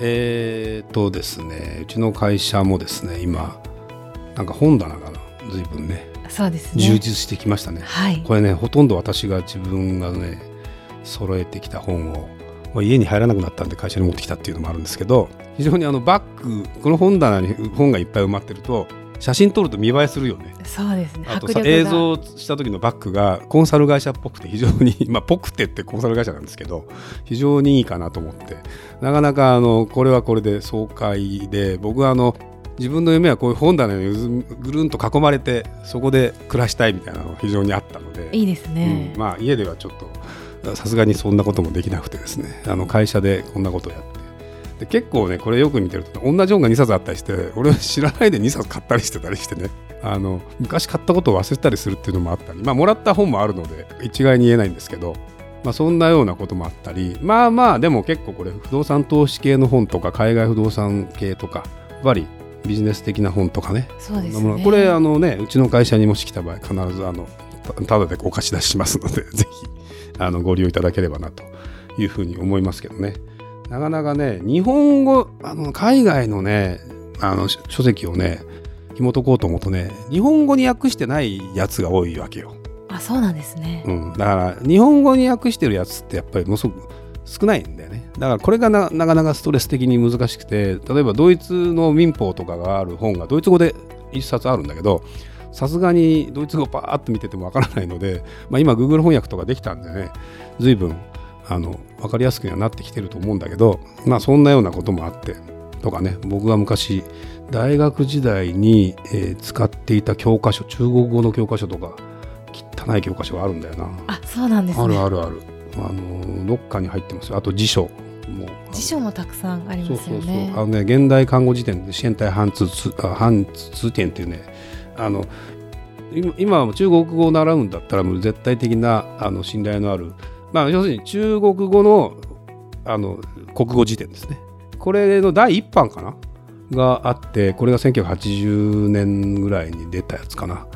えー、とですねうちの会社もですね今なんか本棚が随分ねそうですね。充実してきましたね、はい。これねほとんど私が自分がね揃えてきた本をまあ家に入らなくなったんで会社に持ってきたっていうのもあるんですけど非常にあのバッグこの本棚に本がいっぱい埋まってると写真撮ると見栄えするよね。そうですね。あとさ映像した時のバッグがコンサル会社っぽくて非常に まあぽくてってコンサル会社なんですけど非常にいいかなと思って。なかなかあのこれはこれで爽快で僕はあの自分の夢はこういう本棚にぐるんと囲まれてそこで暮らしたいみたいなのが非常にあったので。いいですね。うん、まあ家ではちょっとさすがにそんなこともできなくてですね。あの会社でこんなことをやってで結構ねこれよく見てると同じ本が2冊あったりして俺は知らないで2冊買ったりしてたりしてね。あの昔買ったことを忘れたりするっていうのもあったりまあもらった本もあるので一概に言えないんですけどまあそんなようなこともあったりまあまあでも結構これ不動産投資系の本とか海外不動産系とかやっぱりビジネス的な本とかね。そうですね。これあのねうちの会社にもし来た場合必ずあのたただでお貸し出ししますのでぜひあのご利用いただければなというふうに思いますけどねなかなかね日本語あの海外のねあの書書籍をね紐解こうと思うとね日本語に訳してないやつが多いわけよ、あそうなんですね。うん、だから日本語に訳してるやつってやっぱりものすごく少ないんだよね。だからこれがななかなかストレス的に難しくて例えばドイツの民法とかがある本がドイツ語で一冊あるんだけどさすがにドイツ語パーッと見ててもわからないので、まあ、今 Google 翻訳とかできたんでね随分あの分かりやすくにはなってきてると思うんだけどまあそんなようなこともあってとかね僕が昔大学時代に、えー使っていた教科書中国語の教科書とか汚い教科書があるんだよな。あそうなんですねあるあるある。あのどっかに入ってますよ。あと辞書も。辞書もたくさんあり。ますよねあのね現代看護辞典で支援体ハンツツあハンツ通典っていうねあの今今は中国語を習うんだったらもう絶対的なあの信頼のあるまあ要するに中国語のあの国語辞典ですね。これの第一版かな？があってこれが1980年ぐらいに出たやつかな。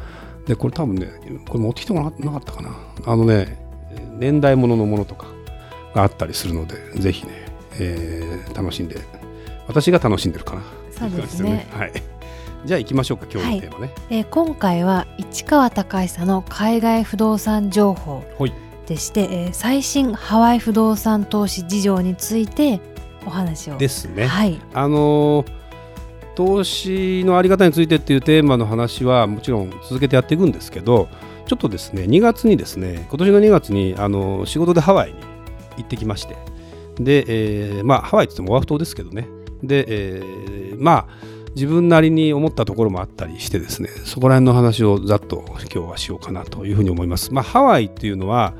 でこれ多分ねこれ持ってきてもなかったかな。あのね年代物のものとかがあったりするのでぜひね、えー楽しんで私が楽しんでるかな。そうですね。はい。じゃあ行きましょうか今日のテーマね。えー今回は市川隆久の海外不動産情報。はいでして、えー最新ハワイ不動産投資事情についてお話を。ですね、はい。あのー投資のあり方についてっていうテーマの話はもちろん続けてやっていくんですけどちょっとですね2月にですね今年の2月にあの仕事でハワイに行ってきましてで、えーまあハワイって言ってもオアフ島ですけどね。で、えーまあ自分なりに思ったところもあったりしてですねそこら辺の話をざっと今日はしようかなというふうに思います。まあ、ハワイっていうのは、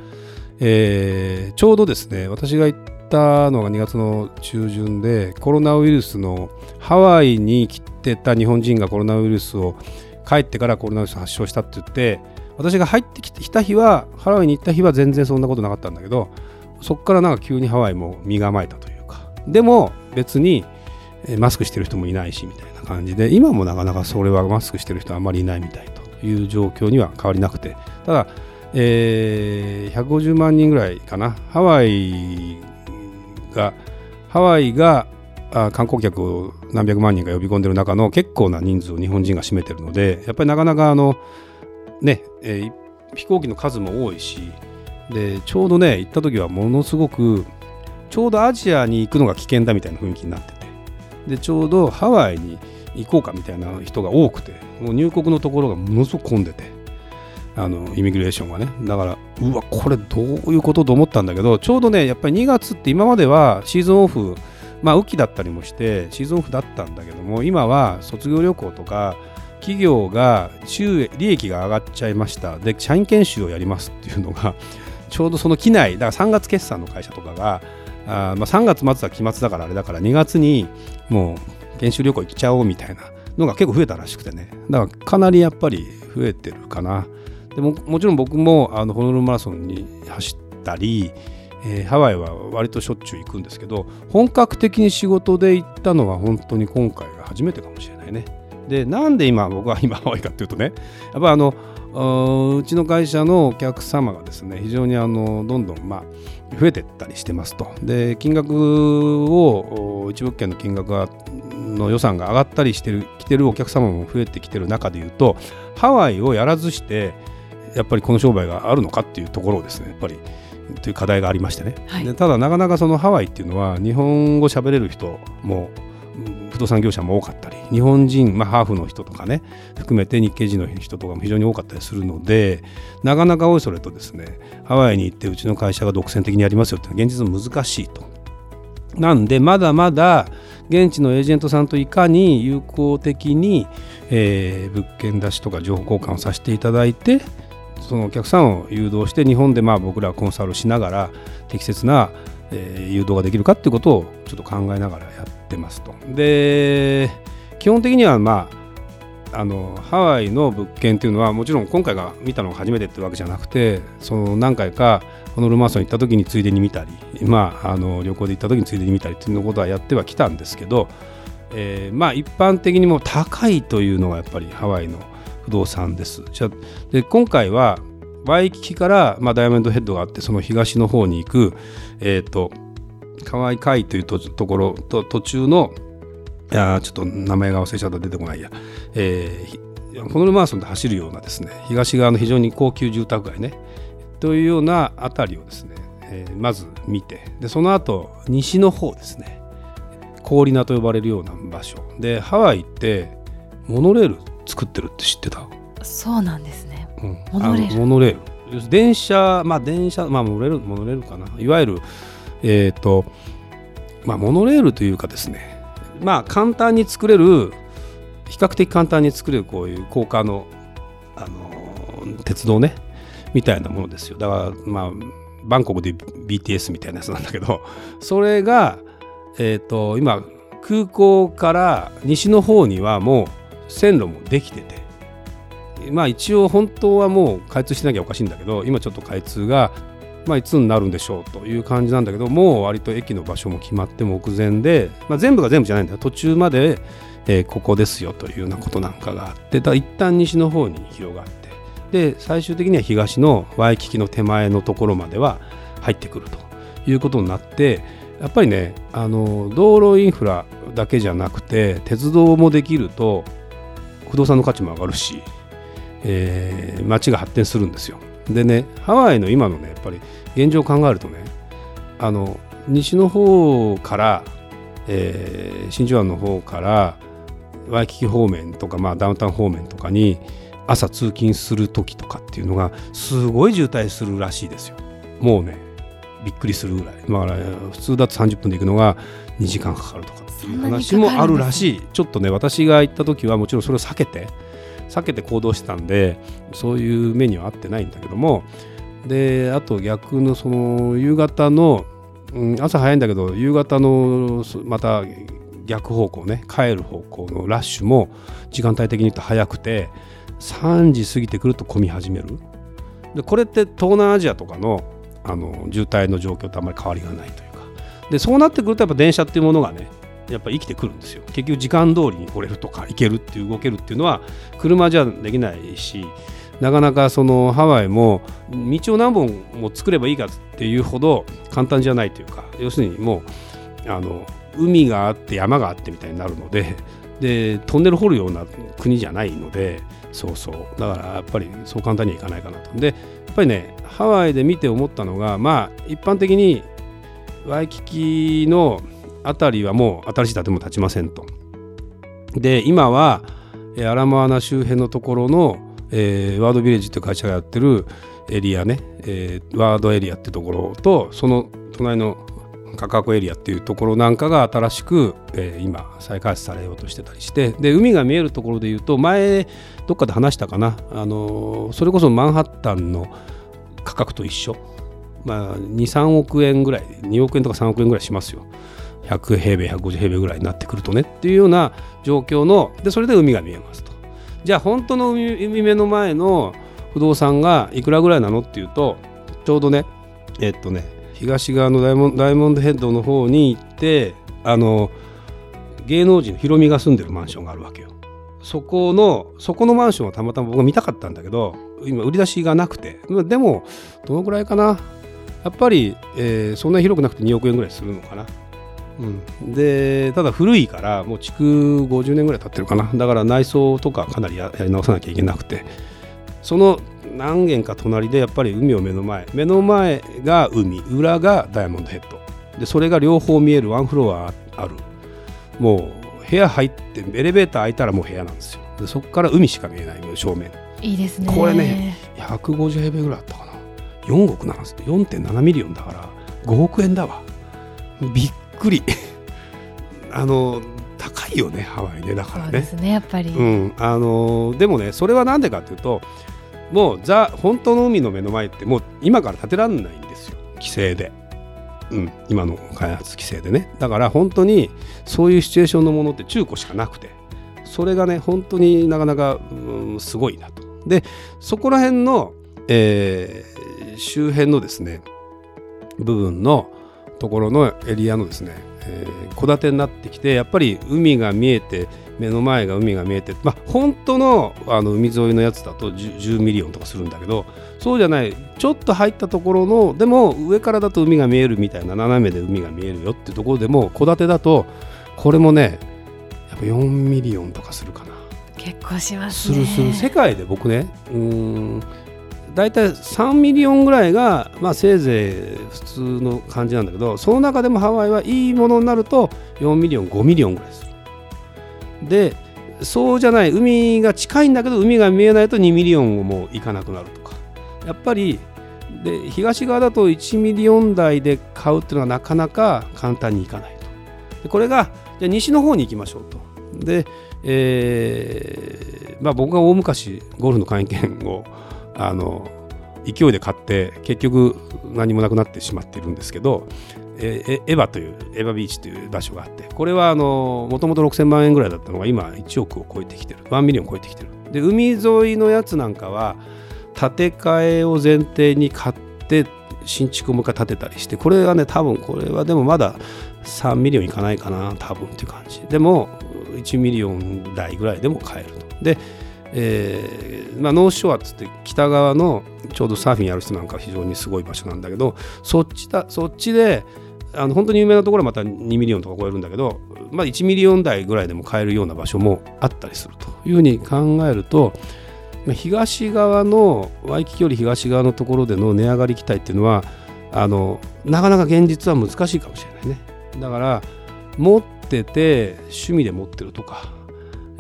えーちょうどですね私が行ったのが2月の中旬でコロナウイルスのハワイに来てた日本人がコロナウイルスを帰ってからコロナウイルス発症したって言って私が入ってきた日はハワイに行った日は全然そんなことなかったんだけどそこからなんか急にハワイも身構えたというか。でも別にマスクしてる人もいないしみたいな感じで今もなかなかそれはマスクしてる人あんまりいないみたいという状況には変わりなくて。ただ、えー150万人ぐらいかな。ハワイがハワイがあ観光客を何百万人か呼び込んでる中の結構な人数を日本人が占めてるのでやっぱりなかなかあのね、えー飛行機の数も多いしでちょうどね行った時はものすごくちょうどアジアに行くのが危険だみたいな雰囲気になっててでちょうどハワイに行こうかみたいな人が多くてもう入国のところがものすごく混んでて。あのイミグレーションがね。だからうわこれどういうことと思ったんだけどちょうどねやっぱり2月って今まではシーズンオフまあ雨季だったりもしてシーズンオフだったんだけども今は卒業旅行とか企業が収益利益が上がっちゃいました。で社員研修をやりますっていうのが ちょうどその機内だから3月決算の会社とかがあまあ3月末は期末だからあれだから2月にもう研修旅行行っちゃおうみたいなのが結構増えたらしくてね。だからかなりやっぱり増えてるかな。でももちろん僕もあのホノルルマラソンに走ったり、えー、ハワイは割としょっちゅう行くんですけど本格的に仕事で行ったのは本当に今回が初めてかもしれないね。でなんで今僕は今ハワイかっていうとねやっぱあのうちの会社のお客様がですね非常にあのどんどんまあ増えてったりしてますと。で金額を一物件の金額がの予算が上がったりしてる来てるお客様も増えてきてる中でいうとハワイをやらずしてやっぱりこの商売があるのかっていうところをですねやっぱりという課題がありましてね、はい、でただなかなかそのハワイっていうのは日本語喋れる人も不動産業者も多かったり日本人、まあ、ハーフの人とかね含めて日系人の人とかも非常に多かったりするのでなかなかおいそれとですねハワイに行ってうちの会社が独占的にやりますよって現実難しいと。なんでまだまだ現地のエージェントさんといかに有効的に、えー、物件出しとか情報交換をさせていただいてそのお客さんを誘導して日本でまあ僕らはコンサルしながら適切な、えー、誘導ができるかっていうことをちょっと考えながらやってますと。で基本的にはまああのハワイの物件っていうのはもちろん今回が見たのが初めてってわけじゃなくてその何回かホノルマーソン行った時についでに見たり、まあ、あの旅行で行った時についでに見たりっていうことはやってはきたんですけど、えー、まあ一般的にも高いというのがやっぱりハワイの不動産です。じゃで今回はワイキキから、まあ、ダイヤモンドヘッドがあってその東の方に行く、えーと、カワイ海というところと途中のいやちょっと名前が忘れちゃった出てこないや、えー、ホノルマーソンで走るようなですね東側の非常に高級住宅街ねというような辺りをですね、えー、まず見てでその後西の方ですね氷名と呼ばれるような場所でハワイってモノレール作ってるって知ってた？そうなんですね、うん、モノレール。モノレール。電車まあ電車まあモノレールモノレールかな。いわゆるえっ、ー、とまあモノレールというかですね。まあ簡単に作れる比較的簡単に作れるこういう高架の、あの鉄道ね。みたいなものですよ。だからまあバンコクで BTS みたいなやつなんだけど。それが、えーと、と今空港から西の方にはもう線路もできてて。まあ一応本当はもう開通してなきゃおかしいんだけど今ちょっと開通がまあ、いつになるんでしょうという感じなんだけどもう割と駅の場所も決まって目前で、まあ、全部が全部じゃないんだ途中まで、えー、ここですよというようなことなんかがあってだ一旦西の方に広がってで最終的には東のワイキキの手前のところまでは入ってくるということになってやっぱりねあの道路インフラだけじゃなくて鉄道もできると不動産の価値も上がるし、えー、街が発展するんですよ。でねハワイの今のねやっぱり現状を考えるとねあの西の方から、えー、真珠湾の方からワイキキ方面とか、まあ、ダウンタウン方面とかに朝通勤する時とかっていうのがすごい渋滞するらしいですよ。もうねびっくりするぐらい。だから普通だと30分で行くのが2時間かかるとかっていう話もあるらしい。ちょっとね私が行った時はもちろんそれを避けて避けて行動してたんでそういう目には合ってないんだけどもであと逆のその夕方の、うん、朝早いんだけど夕方のまた逆方向ね帰る方向のラッシュも時間帯的に言うと早くて3時過ぎてくると混み始めるでこれって東南アジアとかのあの渋滞の状況とあまり変わりがないというか。でそうなってくるとやっぱ電車っていうものがねやっぱ生きてくるんですよ。結局時間通りに来れるとか行けるっていう動けるっていうのは車じゃできないしなかなかそのハワイも道を何本も作ればいいかっていうほど簡単じゃないというか要するにもうあの海があって山があってみたいになるのででトンネル掘るような国じゃないのでそうそう。だからやっぱりそう簡単にはいかないかなと。でやっぱりねハワイで見て思ったのがまあ一般的にワイキキの辺りはもう新しい建物建ちませんと。で今はアラモアナ周辺のところの、えー、ワードビレッジという会社がやってるエリアね、えー、ワードエリアっていうところとその隣のカカコエリアっていうところなんかが新しく、えー、今再開発されようとしてたりしてで海が見えるところでいうと前どっかで話したかな、あのー、それこそマンハッタンの価格と一緒、まあ、23億円ぐらい2億円とか3億円ぐらいしますよ。100平米150平米ぐらいになってくるとねっていうような状況のでそれで海が見えますと。じゃあ本当の海海辺の前の不動産がいくらぐらいなのっていうとちょうどねえっとね東側のダイモンダイヤモンドヘッドの方に行ってあの芸能人のヒロミが住んでるマンションがあるわけよ。そこのそこのマンションはたまたま僕が見たかったんだけど今売り出しがなくて。でもどのぐらいかな。やっぱり、えーそんなに広くなくて2億円ぐらいするのかな、うん、でただ古いからもう築50年ぐらい経ってるかな。だから内装とかかなりややり直さなきゃいけなくて。その何軒か隣でやっぱり海を目の前。目の前が海。裏がダイヤモンドヘッド。でそれが両方見えるワンフロアある。もう部屋入ってエレベーター開いたらもう部屋なんですよ。でそこから海しか見えない正面。いいですね。これね150平米ぐらいあったかな。4億なんです4.7ミリオンだから5億円だわ。びっくり。あの高いよねハワイね。だからね。そうですねやっぱり、うん、あのでもねそれは何でかっていうともうザ本当の海の目の前ってもう今から建てらんないんですよ。規制で、うん、今の開発規制でね。だから本当にそういうシチュエーションのものって中古しかなくてそれがね本当になかなか、うん、すごいなと。でそこら辺の、えー周辺のですね部分のところのエリアのですねえー戸建てになってきてやっぱり海が見えて目の前が海が見えてまあ本当のあの海沿いのやつだと 10, 10ミリオンとかするんだけどそうじゃないちょっと入ったところのでも上からだと海が見えるみたいな斜めで海が見えるよっていうところでも戸建てだとこれもねやっぱ4ミリオンとかするかな。結構しますね。するする。世界で僕ねうーん大体3ミリオンぐらいが、まあ、せいぜい普通の感じなんだけどその中でもハワイはいいものになると4ミリオン5ミリオンぐらいするでそうじゃない海が近いんだけど海が見えないと2ミリオンをもういかなくなるとか。やっぱりで東側だと1ミリオン台で買うっていうのはなかなか簡単にいかないと。でこれがじゃ西の方に行きましょうと。で、えーまあ、僕が大昔ゴルフの会員権をあの勢いで買って結局何もなくなってしまっているんですけど、えーエヴァというエヴァビーチという場所があってこれはもともと6000万円ぐらいだったのが今1億を超えてきてる。1ミリオン超えてきてる。で海沿いのやつなんかは建て替えを前提に買って新築をもう一回建てたりしてこれはね多分これはでもまだ3ミリオンいかないかな多分っていう感じ。でも1ミリオン台ぐらいでも買えると。でえーまあ、ノースショアっつって北側のちょうどサーフィンやる人なんか非常にすごい場所なんだけどそっちだそっちであの本当に有名なところはまた2ミリオンとか超えるんだけど、まあ、1ミリオン台ぐらいでも買えるような場所もあったりするというふうに考えると東側のワイキキより東側のところでの値上がり期待っていうのはあのなかなか現実は難しいかもしれないね。だから持ってて趣味で持ってるとか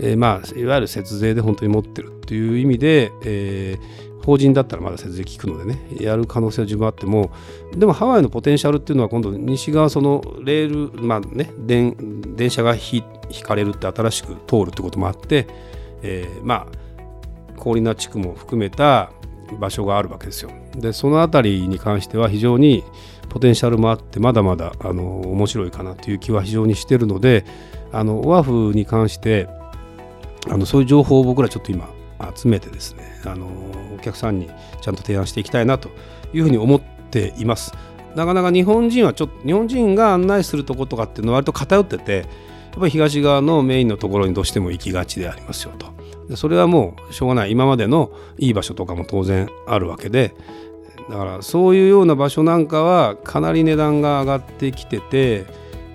えーまあ、いわゆる節税で本当に持ってるっていう意味で、えー法人だったらまだ節税効くのでねやる可能性は十分あってもでもハワイのポテンシャルっていうのは今度西側そのレール、まあね、電電車が引引かれるって新しく通るってこともあって、えーまあ氷名地区も含めた場所があるわけですよ。でその辺りに関しては非常にポテンシャルもあってまだまだあの面白いかなという気は非常にしてるのであのオアフに関してあのそういう情報を僕らちょっと今集めてですねあのお客さんにちゃんと提案していきたいなというふうに思っています。なかなか日本人はちょっと日本人が案内するとことかっていうのは割と偏っててやっぱり東側のメインのところにどうしても行きがちでありますよと。でそれはもうしょうがない今までのいい場所とかも当然あるわけでだからそういうような場所なんかはかなり値段が上がってきてて、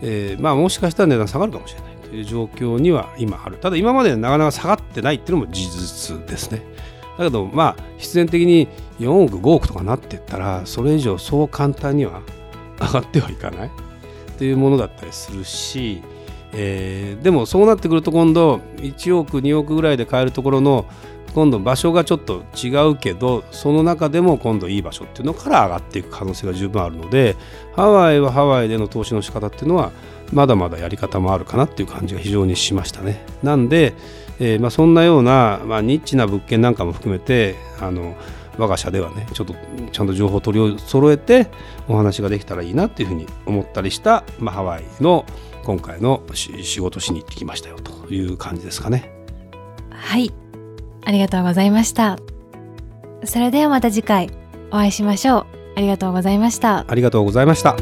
えーまあもしかしたら値段下がるかもしれないいう状況には今ある。ただ今までなかなか下がってないっていうのも事実ですね。だけどまあ必然的に4億5億とかなっていったらそれ以上そう簡単には上がってはいかない。っていうものだったりするし、えーでもそうなってくると今度1億2億ぐらいで買えるところの今度場所がちょっと違うけどその中でも今度いい場所っていうのから上がっていく可能性が十分あるのでハワイはハワイでの投資の仕方っていうのはまだまだやり方もあるかなっていう感じが非常にしましたね。なんで、えーまあ、そんなような、まあ、ニッチな物件なんかも含めてあの我が社ではねちょっとちゃんと情報を取り揃えてお話ができたらいいなっていうふうに思ったりした、まあ、ハワイの今回の仕事しに行ってきましたよという感じですかね。はい。ありがとうございました。それではまた次回お会いしましょう。ありがとうございました。ありがとうございました。